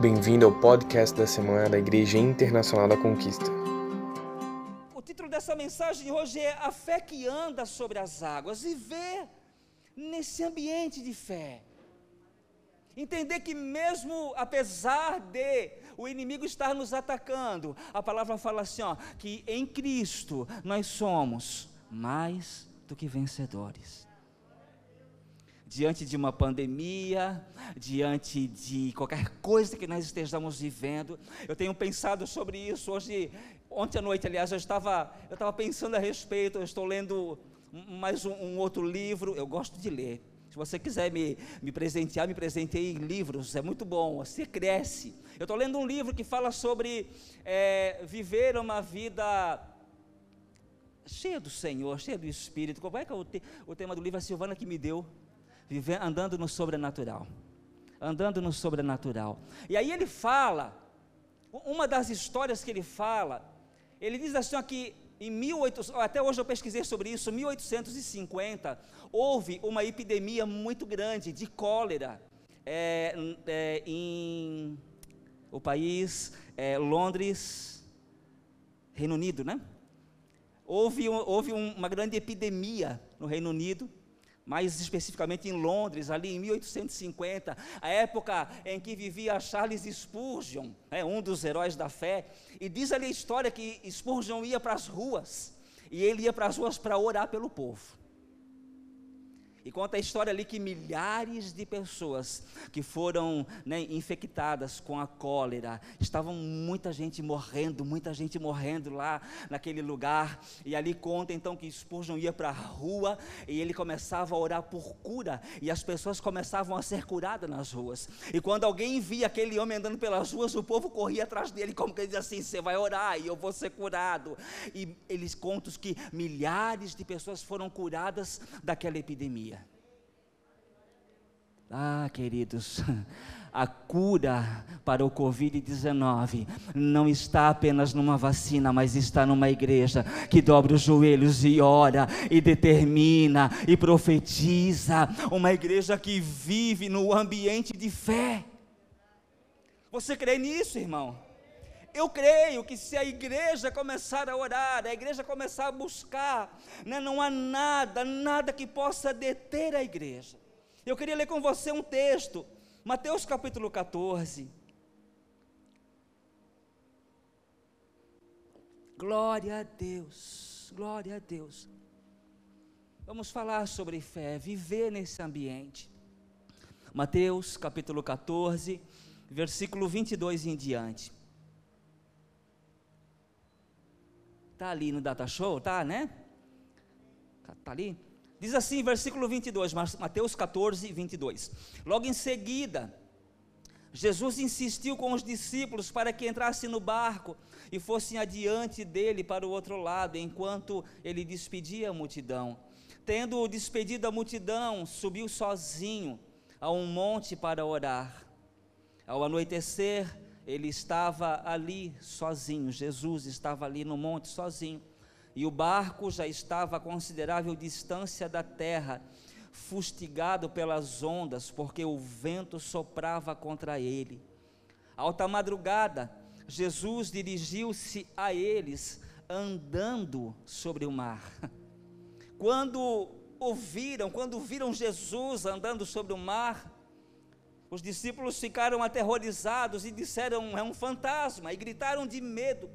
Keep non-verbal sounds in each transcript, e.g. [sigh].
Bem-vindo ao podcast da semana da Igreja Internacional da Conquista. O título dessa mensagem de hoje é A Fé que Anda sobre as Águas. Viver nesse ambiente de fé. Entender que, mesmo apesar de o inimigo estar nos atacando, a palavra fala assim: ó, que em Cristo nós somos mais do que vencedores diante de uma pandemia, diante de qualquer coisa que nós estejamos vivendo. Eu tenho pensado sobre isso hoje, ontem à noite, aliás, eu estava, eu estava pensando a respeito, eu estou lendo mais um, um outro livro, eu gosto de ler. Se você quiser me, me presentear, me presenteie em livros, é muito bom, você cresce. Eu estou lendo um livro que fala sobre é, viver uma vida cheia do Senhor, cheia do Espírito. Qual é que é o, te, o tema do livro? A Silvana que me deu viver, andando no sobrenatural. Andando no sobrenatural. E aí ele fala, uma das histórias que ele fala, ele diz assim aqui, em 1800, até hoje eu pesquisei sobre isso, 1850, houve uma epidemia muito grande de cólera é, é, em o país é, Londres, Reino Unido, né? Houve, houve uma grande epidemia no Reino Unido, mais especificamente em Londres, ali em 1850, a época em que vivia Charles Spurgeon, né, um dos heróis da fé, e diz ali a história que Spurgeon ia para as ruas, e ele ia para as ruas para orar pelo povo. E conta a história ali que milhares de pessoas que foram né, infectadas com a cólera, estavam muita gente morrendo, muita gente morrendo lá naquele lugar. E ali conta então que Spurgeon ia para a rua e ele começava a orar por cura e as pessoas começavam a ser curadas nas ruas. E quando alguém via aquele homem andando pelas ruas, o povo corria atrás dele, como que ele dizia assim: Você vai orar e eu vou ser curado. E eles contam que milhares de pessoas foram curadas daquela epidemia. Ah, queridos, a cura para o Covid-19 não está apenas numa vacina, mas está numa igreja que dobra os joelhos e ora, e determina, e profetiza. Uma igreja que vive no ambiente de fé. Você crê nisso, irmão? Eu creio que se a igreja começar a orar, a igreja começar a buscar, né, não há nada, nada que possa deter a igreja. Eu queria ler com você um texto, Mateus capítulo 14. Glória a Deus, glória a Deus. Vamos falar sobre fé, viver nesse ambiente. Mateus capítulo 14, versículo 22 em diante. Tá ali no data show, tá, né? Tá ali? Diz assim, versículo 22, Mateus 14, 22. Logo em seguida, Jesus insistiu com os discípulos para que entrassem no barco e fossem adiante dele para o outro lado, enquanto ele despedia a multidão. Tendo despedido a multidão, subiu sozinho a um monte para orar. Ao anoitecer, ele estava ali sozinho, Jesus estava ali no monte sozinho e o barco já estava a considerável distância da terra, fustigado pelas ondas, porque o vento soprava contra ele. Alta madrugada, Jesus dirigiu-se a eles, andando sobre o mar. [laughs] Quando ouviram, quando viram Jesus andando sobre o mar, os discípulos ficaram aterrorizados e disseram: É um fantasma, e gritaram de medo.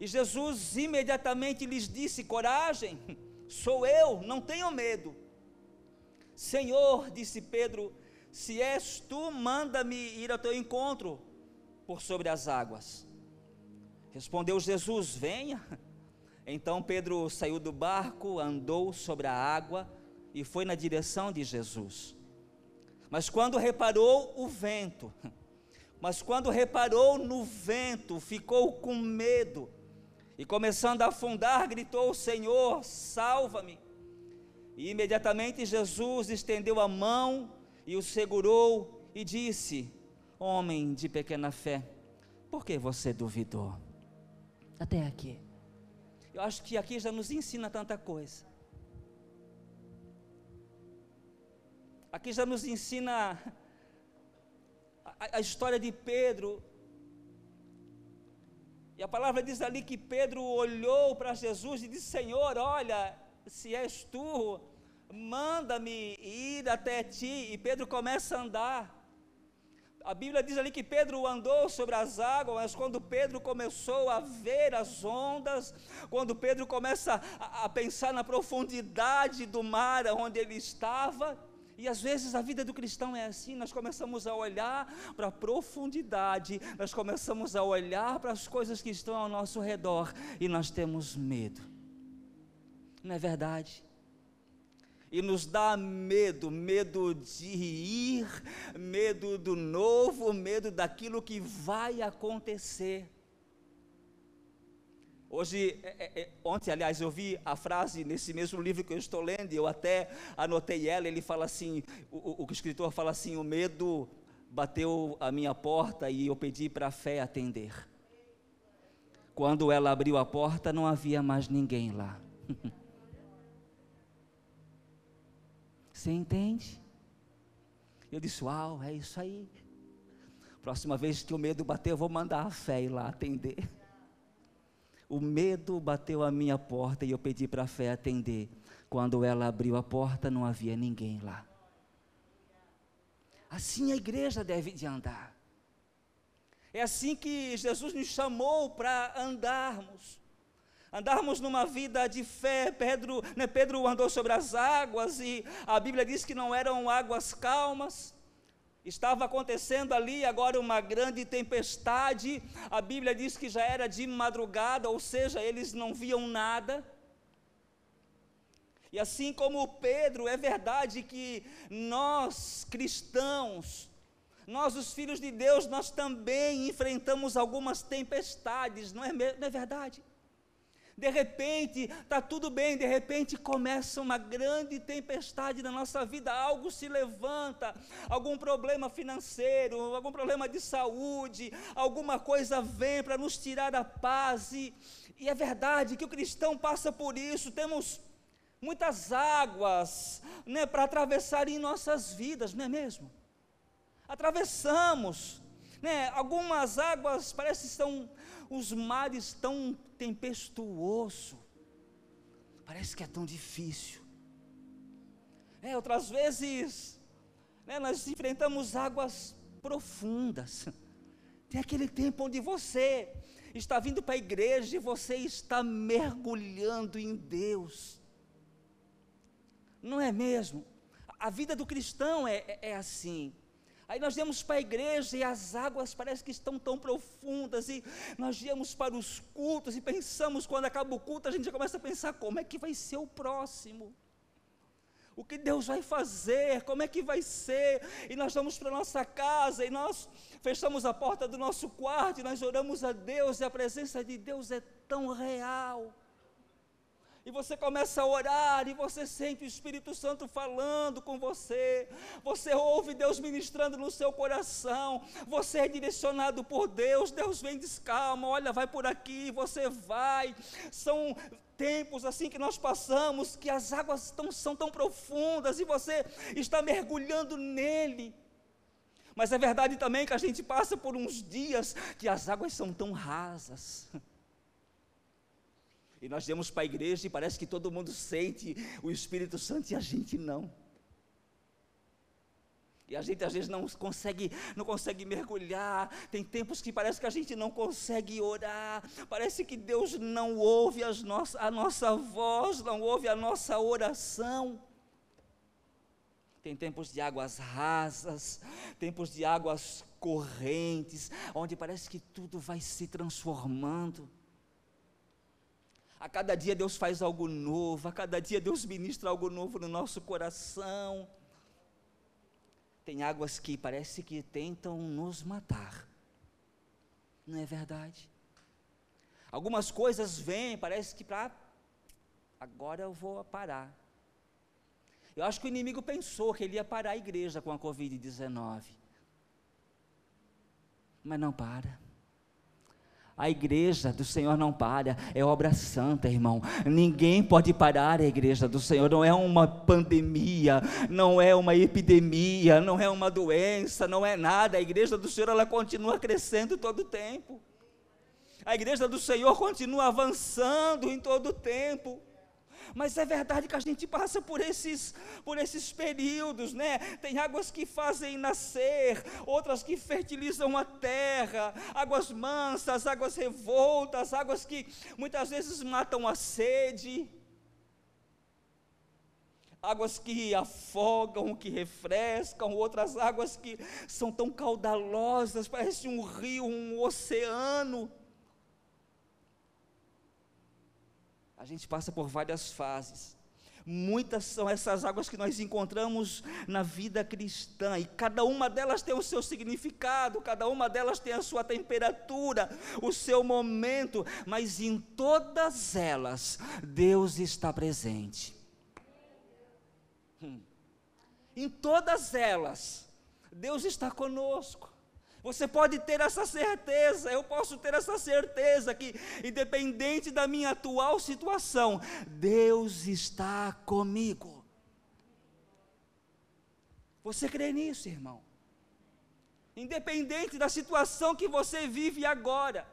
E Jesus imediatamente lhes disse: Coragem, sou eu, não tenham medo. Senhor, disse Pedro, se és tu, manda-me ir ao teu encontro por sobre as águas. Respondeu Jesus: Venha. Então Pedro saiu do barco, andou sobre a água e foi na direção de Jesus. Mas quando reparou o vento, mas quando reparou no vento, ficou com medo e começando a afundar, gritou: Senhor, salva-me. E imediatamente Jesus estendeu a mão e o segurou e disse: Homem de pequena fé, por que você duvidou? Até aqui. Eu acho que aqui já nos ensina tanta coisa. Aqui já nos ensina a, a história de Pedro. E a palavra diz ali que Pedro olhou para Jesus e disse: Senhor, olha, se és tu, manda-me ir até ti. E Pedro começa a andar. A Bíblia diz ali que Pedro andou sobre as águas, mas quando Pedro começou a ver as ondas, quando Pedro começa a, a pensar na profundidade do mar onde ele estava, e às vezes a vida do cristão é assim, nós começamos a olhar para a profundidade, nós começamos a olhar para as coisas que estão ao nosso redor e nós temos medo. Não é verdade? e nos dá medo, medo de ir, medo do novo, medo daquilo que vai acontecer. Hoje, é, é, é, ontem, aliás, eu vi a frase nesse mesmo livro que eu estou lendo, e eu até anotei ela. Ele fala assim: o, o, o escritor fala assim, o medo bateu a minha porta e eu pedi para a fé atender. Quando ela abriu a porta, não havia mais ninguém lá. [laughs] Você entende? Eu disse: Uau, é isso aí. Próxima vez que o medo bater, eu vou mandar a fé ir lá atender. O medo bateu a minha porta e eu pedi para a fé atender. Quando ela abriu a porta, não havia ninguém lá. Assim a igreja deve de andar. É assim que Jesus nos chamou para andarmos andarmos numa vida de fé. Pedro, né, Pedro andou sobre as águas e a Bíblia diz que não eram águas calmas. Estava acontecendo ali agora uma grande tempestade. A Bíblia diz que já era de madrugada, ou seja, eles não viam nada. E assim como Pedro, é verdade que nós cristãos, nós os filhos de Deus, nós também enfrentamos algumas tempestades, não é, não é verdade? De repente está tudo bem, de repente começa uma grande tempestade na nossa vida, algo se levanta, algum problema financeiro, algum problema de saúde, alguma coisa vem para nos tirar a paz, e, e é verdade que o cristão passa por isso, temos muitas águas né, para atravessar em nossas vidas, não é mesmo? Atravessamos, né, algumas águas parece que são os mares tão tempestuoso. Parece que é tão difícil. É, outras vezes, né, nós enfrentamos águas profundas. Tem aquele tempo onde você está vindo para a igreja e você está mergulhando em Deus. Não é mesmo? A vida do cristão é, é, é assim. Aí nós viemos para a igreja e as águas parecem que estão tão profundas, e nós viemos para os cultos e pensamos, quando acaba o culto, a gente já começa a pensar como é que vai ser o próximo. O que Deus vai fazer, como é que vai ser, e nós vamos para a nossa casa e nós fechamos a porta do nosso quarto e nós oramos a Deus, e a presença de Deus é tão real e você começa a orar e você sente o Espírito Santo falando com você, você ouve Deus ministrando no seu coração, você é direcionado por Deus, Deus vem diz calma, olha, vai por aqui, você vai. São tempos assim que nós passamos, que as águas tão, são tão profundas e você está mergulhando nele. Mas é verdade também que a gente passa por uns dias que as águas são tão rasas. [laughs] E nós viemos para a igreja e parece que todo mundo sente o Espírito Santo e a gente não. E a gente às vezes não consegue, não consegue mergulhar. Tem tempos que parece que a gente não consegue orar. Parece que Deus não ouve as a nossa voz, não ouve a nossa oração. Tem tempos de águas rasas, tempos de águas correntes, onde parece que tudo vai se transformando. A cada dia Deus faz algo novo, a cada dia Deus ministra algo novo no nosso coração. Tem águas que parece que tentam nos matar. Não é verdade? Algumas coisas vêm, parece que para agora eu vou parar. Eu acho que o inimigo pensou que ele ia parar a igreja com a Covid-19. Mas não para. A igreja do Senhor não para, é obra santa, irmão. Ninguém pode parar a igreja do Senhor. Não é uma pandemia, não é uma epidemia, não é uma doença, não é nada. A igreja do Senhor ela continua crescendo todo o tempo. A igreja do Senhor continua avançando em todo o tempo. Mas é verdade que a gente passa por esses, por esses períodos, né? Tem águas que fazem nascer, outras que fertilizam a terra, águas mansas, águas revoltas, águas que muitas vezes matam a sede. Águas que afogam, que refrescam, outras águas que são tão caudalosas, parece um rio, um oceano. A gente passa por várias fases. Muitas são essas águas que nós encontramos na vida cristã, e cada uma delas tem o seu significado, cada uma delas tem a sua temperatura, o seu momento, mas em todas elas, Deus está presente. Hum. Em todas elas, Deus está conosco. Você pode ter essa certeza, eu posso ter essa certeza que, independente da minha atual situação, Deus está comigo. Você crê nisso, irmão? Independente da situação que você vive agora,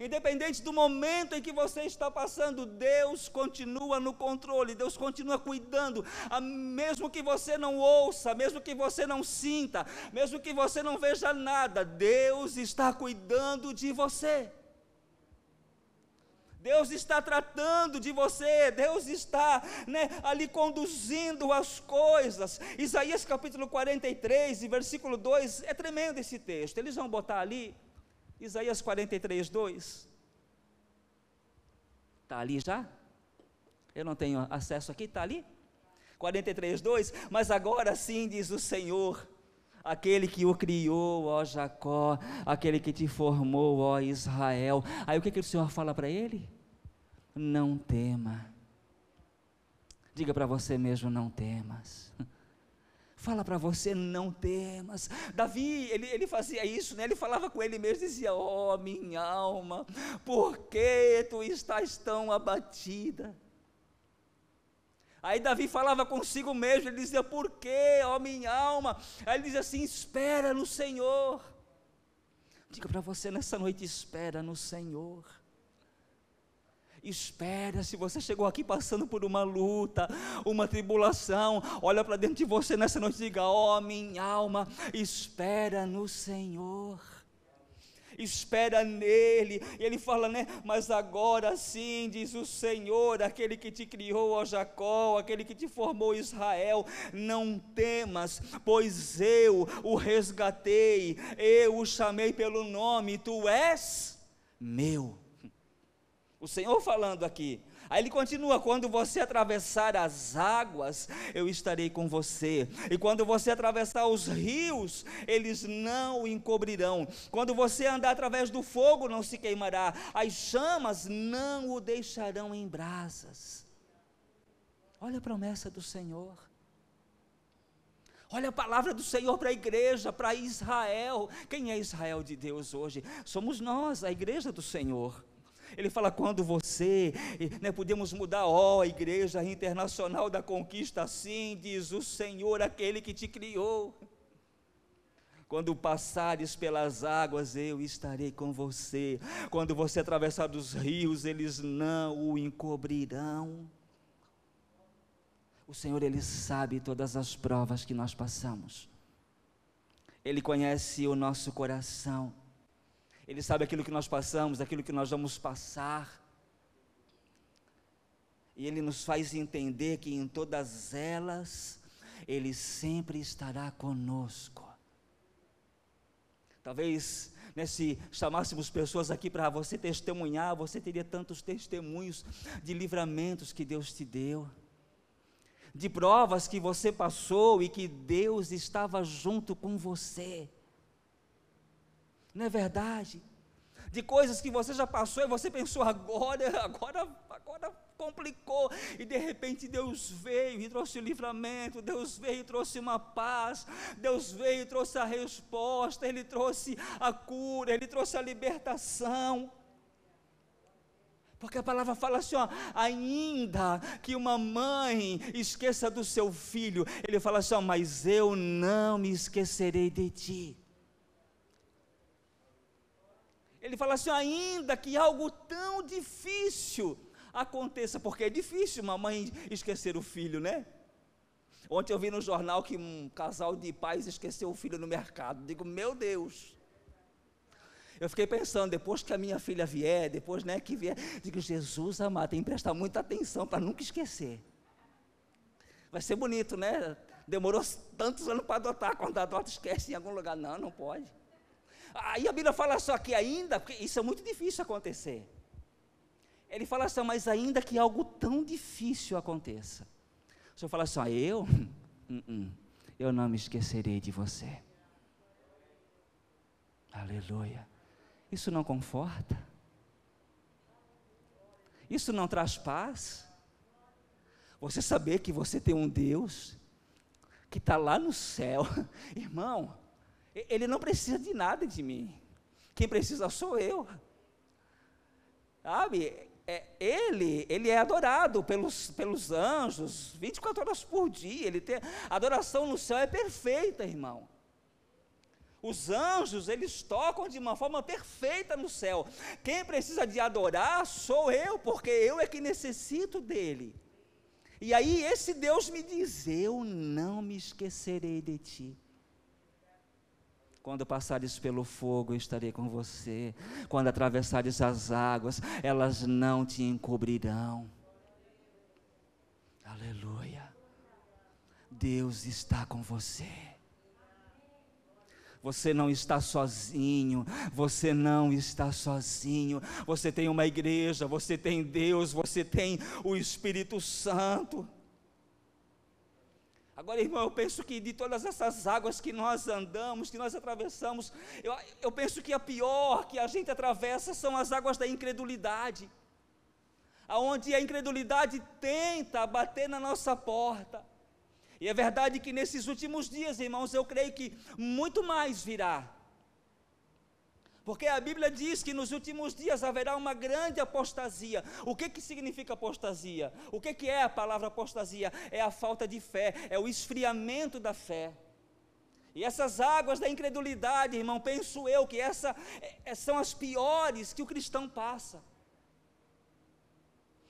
Independente do momento em que você está passando, Deus continua no controle, Deus continua cuidando, mesmo que você não ouça, mesmo que você não sinta, mesmo que você não veja nada, Deus está cuidando de você. Deus está tratando de você, Deus está né, ali conduzindo as coisas. Isaías capítulo 43, versículo 2, é tremendo esse texto. Eles vão botar ali. Isaías 43, 2. Está ali já? Eu não tenho acesso aqui, está ali? 43, 2. Mas agora sim diz o Senhor, aquele que o criou, ó Jacó, aquele que te formou, ó Israel. Aí o que, que o Senhor fala para ele? Não tema. Diga para você mesmo: não temas. [laughs] Fala para você, não temas. Davi, ele, ele fazia isso, né? ele falava com ele mesmo, dizia: Oh, minha alma, por que tu estás tão abatida? Aí Davi falava consigo mesmo, ele dizia: Por que, ó minha alma? Aí ele dizia assim: Espera no Senhor. Diga para você nessa noite: Espera no Senhor. Espera, se você chegou aqui passando por uma luta, uma tribulação, olha para dentro de você nessa noite e diga: Ó oh, minha alma, espera no Senhor. Espera nele, e ele fala, né? Mas agora sim, diz o Senhor, aquele que te criou, ó Jacó, aquele que te formou, Israel, não temas, pois eu o resgatei, eu o chamei pelo nome, tu és meu. O Senhor falando aqui. Aí ele continua: quando você atravessar as águas, eu estarei com você. E quando você atravessar os rios, eles não o encobrirão. Quando você andar através do fogo, não se queimará. As chamas não o deixarão em brasas. Olha a promessa do Senhor. Olha a palavra do Senhor para a igreja, para Israel. Quem é Israel de Deus hoje? Somos nós, a igreja do Senhor. Ele fala: quando você, né, podemos mudar, ó, oh, Igreja Internacional da Conquista, assim diz o Senhor, aquele que te criou. Quando passares pelas águas, eu estarei com você. Quando você atravessar dos rios, eles não o encobrirão. O Senhor, Ele sabe todas as provas que nós passamos. Ele conhece o nosso coração. Ele sabe aquilo que nós passamos, aquilo que nós vamos passar. E Ele nos faz entender que em todas elas, Ele sempre estará conosco. Talvez né, se chamássemos pessoas aqui para você testemunhar, você teria tantos testemunhos de livramentos que Deus te deu, de provas que você passou e que Deus estava junto com você. Não é verdade? De coisas que você já passou e você pensou agora, [laughs] agora, agora complicou. E de repente Deus veio e trouxe o livramento, Deus veio e trouxe uma paz, Deus veio e trouxe a resposta, Ele trouxe a cura, Ele trouxe a libertação. Porque a palavra fala assim, ó, ainda que uma mãe esqueça do seu filho, ele fala assim, ó, mas eu não me esquecerei de ti. Ele fala assim, ainda que algo tão difícil aconteça, porque é difícil uma mãe esquecer o filho, né? Ontem eu vi no jornal que um casal de pais esqueceu o filho no mercado. Digo, meu Deus. Eu fiquei pensando, depois que a minha filha vier, depois né, que vier, digo, Jesus amado, tem que prestar muita atenção para nunca esquecer. Vai ser bonito, né? Demorou tantos anos para adotar, quando adota esquece em algum lugar. Não, não pode. Aí a Bíblia fala só que ainda, porque isso é muito difícil acontecer. Ele fala assim, mas ainda que algo tão difícil aconteça. O Senhor fala assim, eu? [laughs] Uh -uh, eu não me esquecerei de você. Aleluia. Isso não conforta? Isso não traz paz? Você saber que você tem um Deus que está lá no céu, [laughs] irmão, Ele não precisa de nada de mim. Quem precisa sou eu. Sabe? É, ele, ele é adorado pelos, pelos anjos 24 horas por dia. Ele tem, a adoração no céu é perfeita, irmão. Os anjos, eles tocam de uma forma perfeita no céu. Quem precisa de adorar sou eu, porque eu é que necessito dele. E aí esse Deus me diz: Eu não me esquecerei de ti. Quando passares pelo fogo, eu estarei com você. Quando atravessares as águas, elas não te encobrirão. Aleluia. Deus está com você. Você não está sozinho, você não está sozinho. Você tem uma igreja, você tem Deus, você tem o Espírito Santo. Agora, irmão, eu penso que de todas essas águas que nós andamos, que nós atravessamos, eu, eu penso que a pior que a gente atravessa são as águas da incredulidade, aonde a incredulidade tenta bater na nossa porta. E é verdade que nesses últimos dias, irmãos, eu creio que muito mais virá. Porque a Bíblia diz que nos últimos dias haverá uma grande apostasia. O que, que significa apostasia? O que, que é a palavra apostasia? É a falta de fé, é o esfriamento da fé. E essas águas da incredulidade, irmão, penso eu que essa é, são as piores que o cristão passa.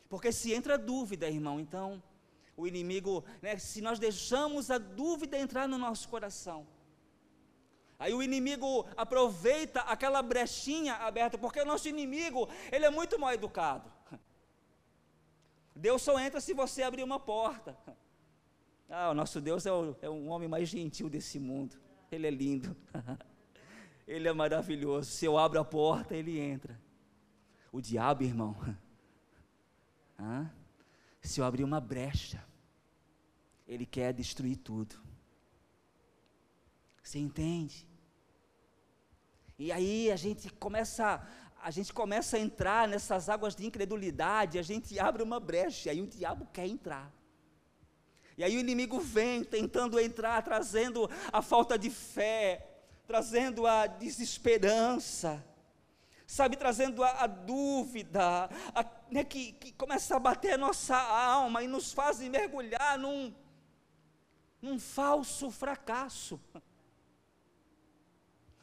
Porque se entra dúvida, irmão, então o inimigo, né, se nós deixamos a dúvida entrar no nosso coração, aí o inimigo aproveita aquela brechinha aberta, porque o nosso inimigo, ele é muito mal educado. Deus só entra se você abrir uma porta. Ah, o nosso Deus é o, é o homem mais gentil desse mundo. Ele é lindo. [laughs] ele é maravilhoso. Se eu abro a porta, ele entra. O diabo, irmão. [laughs] Ah, se eu abrir uma brecha, ele quer destruir tudo. Você entende? E aí a gente começa, a gente começa a entrar nessas águas de incredulidade, a gente abre uma brecha, e aí o diabo quer entrar. E aí o inimigo vem tentando entrar, trazendo a falta de fé, trazendo a desesperança, sabe, trazendo a, a dúvida, a, né, que, que começa a bater a nossa alma e nos faz mergulhar num, num falso fracasso.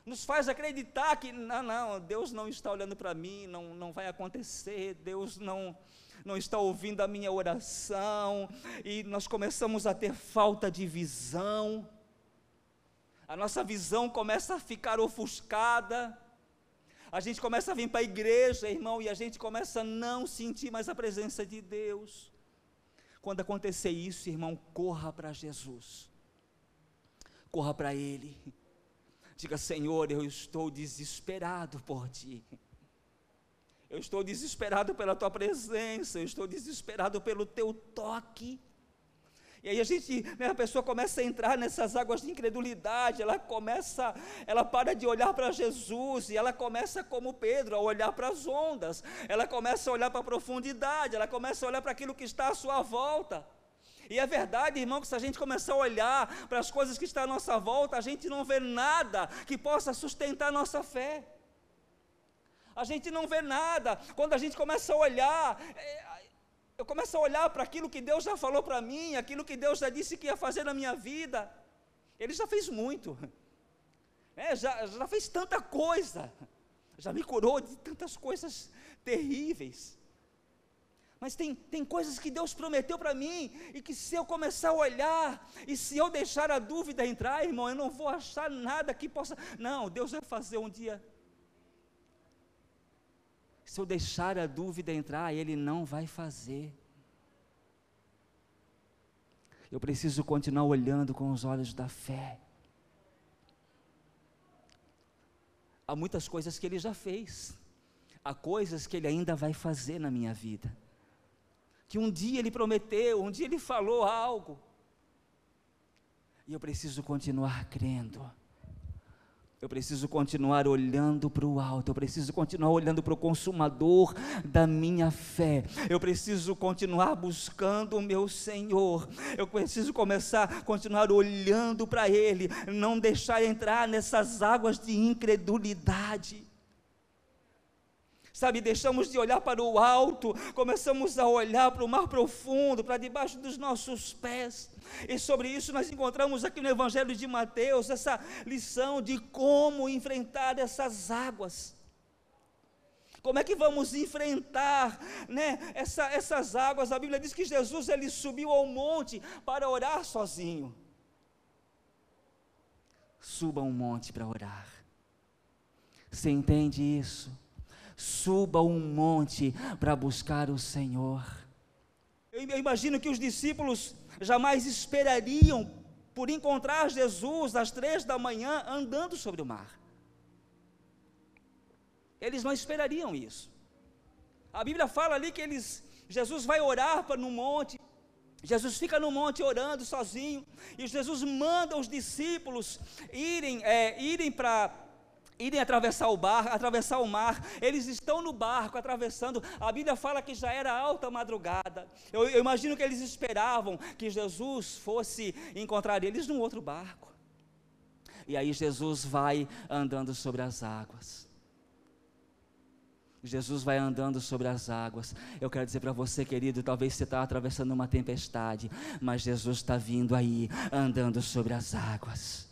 Nos faz acreditar que, não, não, Deus não está olhando para mim, não, não vai acontecer, Deus não, não está ouvindo a minha oração, e nós começamos a ter falta de visão, a nossa visão começa a ficar ofuscada, a gente começa a vir para a igreja, irmão, e a gente começa a não sentir mais a presença de Deus. Quando acontecer isso, irmão, corra para Jesus. Corra para Ele. Diga, Senhor, eu estou desesperado por Ti. Eu estou desesperado pela Tua presença. Eu estou desesperado pelo Teu toque. E aí a gente, né, a pessoa começa a entrar nessas águas de incredulidade, ela começa, ela para de olhar para Jesus e ela começa como Pedro a olhar para as ondas. Ela começa a olhar para a profundidade, ela começa a olhar para aquilo que está à sua volta. E é verdade, irmão, que se a gente começar a olhar para as coisas que estão à nossa volta, a gente não vê nada que possa sustentar a nossa fé. A gente não vê nada. Quando a gente começa a olhar, é, eu começo a olhar para aquilo que Deus já falou para mim, aquilo que Deus já disse que ia fazer na minha vida. Ele já fez muito. É, já, já fez tanta coisa. Já me curou de tantas coisas terríveis. Mas tem, tem coisas que Deus prometeu para mim, e que se eu começar a olhar, e se eu deixar a dúvida entrar, irmão, eu não vou achar nada que possa. Não, Deus vai fazer um dia. Se eu deixar a dúvida entrar, Ele não vai fazer. Eu preciso continuar olhando com os olhos da fé. Há muitas coisas que Ele já fez, há coisas que Ele ainda vai fazer na minha vida que um dia ele prometeu, um dia ele falou algo. E eu preciso continuar crendo. Eu preciso continuar olhando para o alto, eu preciso continuar olhando para o consumador da minha fé, eu preciso continuar buscando o meu Senhor, eu preciso começar, continuar olhando para Ele, não deixar entrar nessas águas de incredulidade. Sabe, deixamos de olhar para o alto, começamos a olhar para o mar profundo, para debaixo dos nossos pés. E sobre isso nós encontramos aqui no Evangelho de Mateus essa lição de como enfrentar essas águas. Como é que vamos enfrentar né, essa, essas águas? A Bíblia diz que Jesus ele subiu ao monte para orar sozinho. Suba um monte para orar. Você entende isso? Suba um monte para buscar o Senhor. Eu imagino que os discípulos jamais esperariam por encontrar Jesus às três da manhã andando sobre o mar. Eles não esperariam isso. A Bíblia fala ali que eles, Jesus vai orar para no monte. Jesus fica no monte orando sozinho e Jesus manda os discípulos irem, é, irem para irem atravessar o bar, atravessar o mar. Eles estão no barco atravessando. A Bíblia fala que já era alta madrugada. Eu, eu imagino que eles esperavam que Jesus fosse encontrar eles num outro barco. E aí Jesus vai andando sobre as águas. Jesus vai andando sobre as águas. Eu quero dizer para você, querido, talvez você está atravessando uma tempestade, mas Jesus está vindo aí, andando sobre as águas.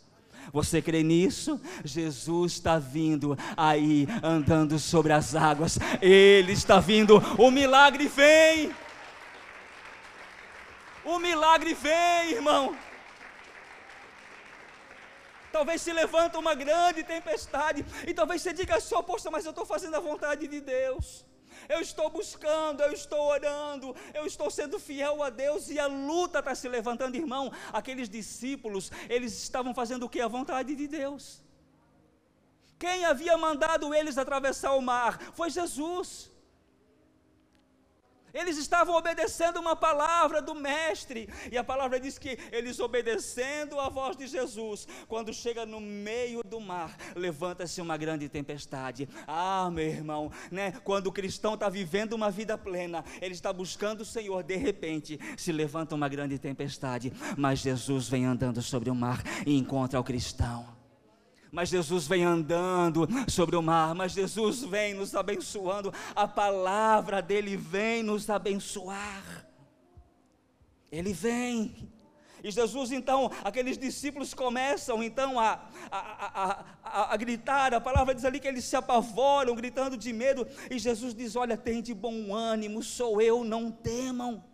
Você crê nisso? Jesus está vindo aí andando sobre as águas. Ele está vindo. O milagre vem. O milagre vem, irmão. Talvez se levanta uma grande tempestade e talvez você diga assim, poxa, mas eu estou fazendo a vontade de Deus eu estou buscando, eu estou orando, eu estou sendo fiel a Deus e a luta está se levantando, irmão. Aqueles discípulos, eles estavam fazendo o que? A vontade de Deus. Quem havia mandado eles atravessar o mar? Foi Jesus. Eles estavam obedecendo uma palavra do Mestre, e a palavra diz que eles obedecendo a voz de Jesus, quando chega no meio do mar, levanta-se uma grande tempestade. Ah, meu irmão, né? Quando o cristão está vivendo uma vida plena, ele está buscando o Senhor, de repente se levanta uma grande tempestade, mas Jesus vem andando sobre o mar e encontra o cristão mas Jesus vem andando sobre o mar, mas Jesus vem nos abençoando, a palavra dele vem nos abençoar. Ele vem. E Jesus, então, aqueles discípulos começam então a, a, a, a, gritar, a palavra diz ali que eles se apavoram, gritando de medo, e Jesus diz: Olha, tem de bom ânimo, sou eu, não temam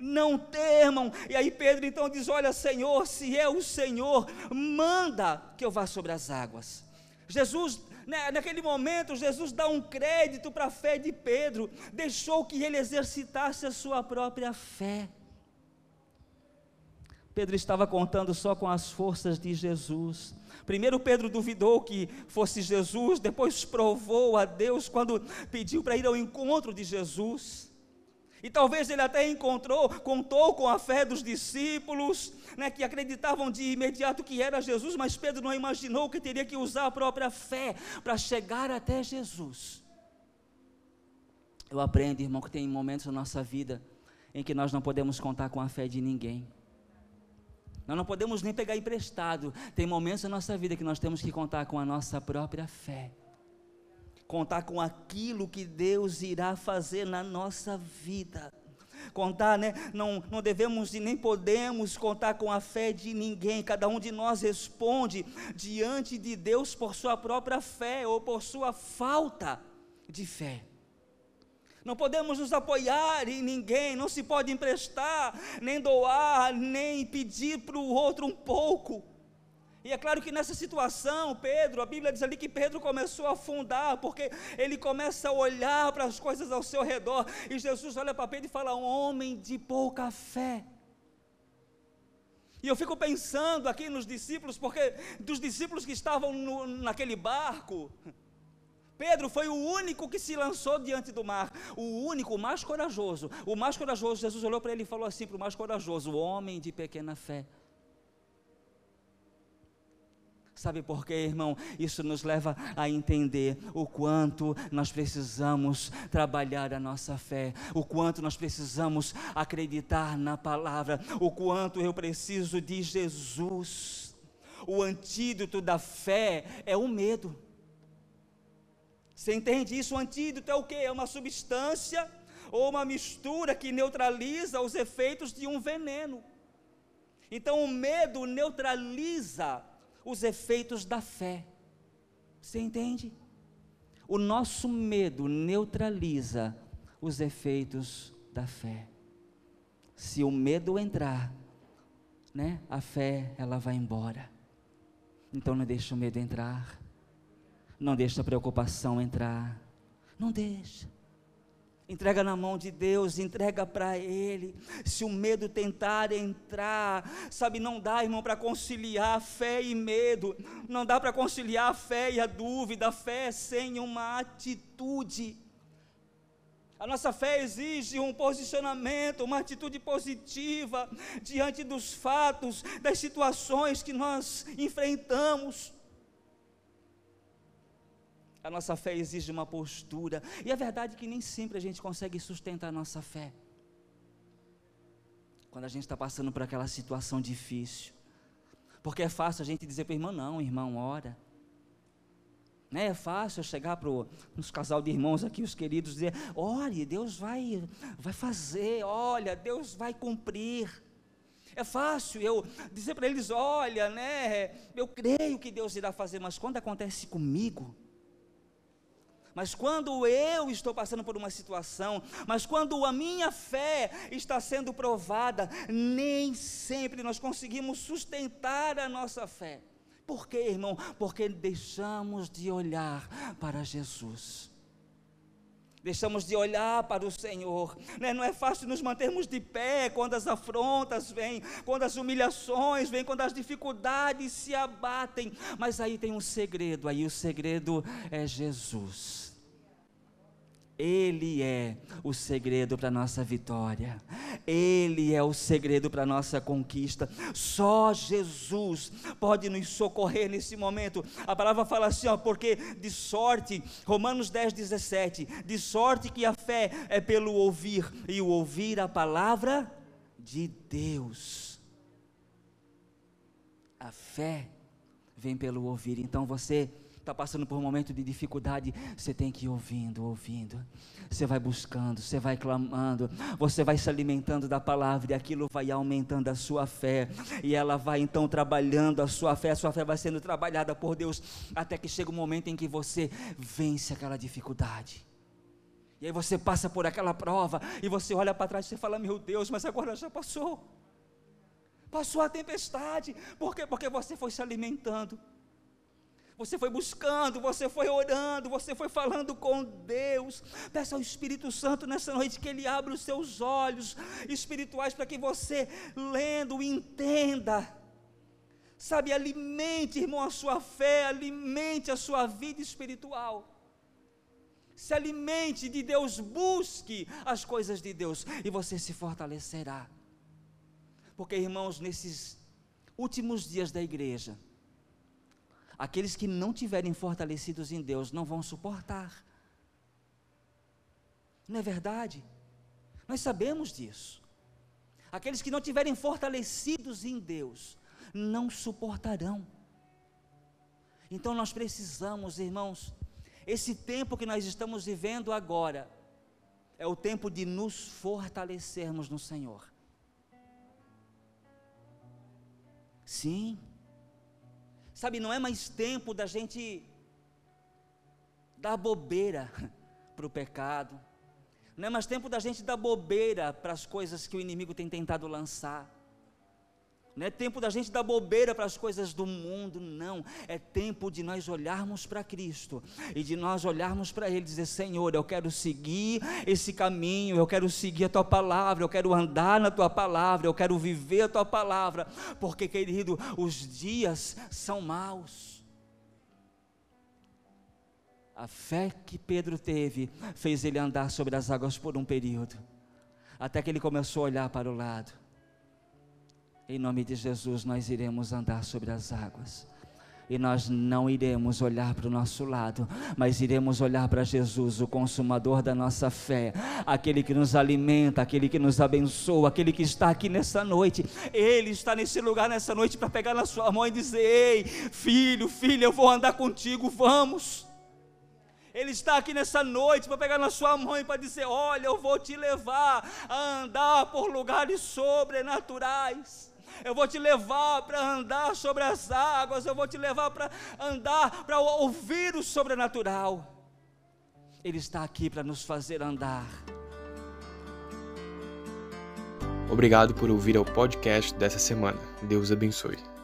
não temam. E aí Pedro então diz: Olha, Senhor, se é o Senhor, manda que eu vá sobre as águas. Jesus, né, naquele momento, Jesus dá um crédito para a fé de Pedro, deixou que ele exercitasse a sua própria fé. Pedro estava contando só com as forças de Jesus. Primeiro Pedro duvidou que fosse Jesus, depois provou a Deus quando pediu para ir ao encontro de Jesus. E talvez ele até encontrou, contou com a fé dos discípulos, né, que acreditavam de imediato que era Jesus, mas Pedro não imaginou que teria que usar a própria fé para chegar até Jesus. Eu aprendo, irmão, que tem momentos na nossa vida em que nós não podemos contar com a fé de ninguém. Nós não podemos nem pegar emprestado. Tem momentos na nossa vida que nós temos que contar com a nossa própria fé. Contar com aquilo que Deus irá fazer na nossa vida. Contar, né? Não, não devemos e nem podemos contar com a fé de ninguém. Cada um de nós responde diante de Deus por sua própria fé ou por sua falta de fé. Não podemos nos apoiar em ninguém, não se pode emprestar, nem doar, nem pedir para o outro um pouco. E é claro que nessa situação, Pedro, a Bíblia diz ali que Pedro começou a afundar, porque ele começa a olhar para as coisas ao seu redor, e Jesus olha para Pedro e fala: um homem de pouca fé. E eu fico pensando aqui nos discípulos, porque dos discípulos que estavam no, naquele barco, Pedro foi o único que se lançou diante do mar, o único, o mais corajoso. O mais corajoso, Jesus olhou para ele e falou assim para o mais corajoso: homem de pequena fé. Sabe por quê, irmão? Isso nos leva a entender o quanto nós precisamos trabalhar a nossa fé, o quanto nós precisamos acreditar na palavra, o quanto eu preciso de Jesus. O antídoto da fé é o medo. Você entende isso? O antídoto é o que? É uma substância ou uma mistura que neutraliza os efeitos de um veneno. Então o medo neutraliza os efeitos da fé. Você entende? O nosso medo neutraliza os efeitos da fé. Se o medo entrar, né, a fé ela vai embora. Então não deixa o medo entrar. Não deixa a preocupação entrar. Não deixa entrega na mão de Deus, entrega para Ele. Se o medo tentar entrar, sabe, não dá, irmão, para conciliar fé e medo, não dá para conciliar a fé e a dúvida, a fé sem uma atitude. A nossa fé exige um posicionamento, uma atitude positiva diante dos fatos, das situações que nós enfrentamos. A nossa fé exige uma postura. E é verdade que nem sempre a gente consegue sustentar a nossa fé. Quando a gente está passando por aquela situação difícil. Porque é fácil a gente dizer para o irmão, não, irmão, ora. Né? É fácil chegar para os casal de irmãos aqui, os queridos, dizer, olha, Deus vai, vai fazer, olha, Deus vai cumprir. É fácil eu dizer para eles, olha, né, eu creio que Deus irá fazer, mas quando acontece comigo, mas quando eu estou passando por uma situação, mas quando a minha fé está sendo provada, nem sempre nós conseguimos sustentar a nossa fé. Por quê, irmão? Porque deixamos de olhar para Jesus. Deixamos de olhar para o Senhor. Né? Não é fácil nos mantermos de pé quando as afrontas vêm, quando as humilhações vêm, quando as dificuldades se abatem. Mas aí tem um segredo, aí o segredo é Jesus. Ele é o segredo para a nossa vitória, Ele é o segredo para a nossa conquista. Só Jesus pode nos socorrer nesse momento. A palavra fala assim, ó, porque de sorte, Romanos 10, 17, de sorte que a fé é pelo ouvir, e o ouvir a palavra de Deus. A fé vem pelo ouvir. Então você está passando por um momento de dificuldade, você tem que ir ouvindo, ouvindo. Você vai buscando, você vai clamando, você vai se alimentando da palavra e aquilo vai aumentando a sua fé. E ela vai então trabalhando a sua fé, a sua fé vai sendo trabalhada por Deus, até que chega um momento em que você vence aquela dificuldade. E aí você passa por aquela prova e você olha para trás e fala: Meu Deus, mas agora já passou. Passou a tempestade. Por quê? Porque você foi se alimentando você foi buscando, você foi orando, você foi falando com Deus. Peça ao Espírito Santo nessa noite que Ele abra os seus olhos espirituais para que você, lendo, entenda. Sabe, alimente, irmão, a sua fé, alimente a sua vida espiritual. Se alimente de Deus, busque as coisas de Deus e você se fortalecerá. Porque, irmãos, nesses últimos dias da igreja, Aqueles que não tiverem fortalecidos em Deus não vão suportar. Não é verdade? Nós sabemos disso. Aqueles que não tiverem fortalecidos em Deus não suportarão. Então nós precisamos, irmãos, Esse tempo que nós estamos vivendo agora é o tempo de nos fortalecermos no Senhor. Sim. Sabe, não é mais tempo da gente dar bobeira [laughs] para o pecado. Não é mais tempo da gente dar bobeira para as coisas que o inimigo tem tentado lançar. Não é tempo da gente dar bobeira para as coisas do mundo, não. É tempo de nós olharmos para Cristo e de nós olharmos para Ele e dizer: Senhor, eu quero seguir esse caminho, eu quero seguir a Tua palavra, eu quero andar na Tua palavra, eu quero viver a Tua palavra, porque, querido, os dias são maus. A fé que Pedro teve fez ele andar sobre as águas por um período, até que ele começou a olhar para o lado em nome de Jesus, nós iremos andar sobre as águas. E nós não iremos olhar para o nosso lado, mas iremos olhar para Jesus, o consumador da nossa fé, aquele que nos alimenta, aquele que nos abençoa, aquele que está aqui nessa noite. Ele está nesse lugar nessa noite para pegar na sua mão e dizer: Ei, filho, filha, eu vou andar contigo, vamos. Ele está aqui nessa noite para pegar na sua mão e para dizer: Olha, eu vou te levar a andar por lugares sobrenaturais eu vou te levar para andar sobre as águas, eu vou te levar para andar, para ouvir o sobrenatural. Ele está aqui para nos fazer andar. Obrigado por ouvir o podcast dessa semana. Deus abençoe.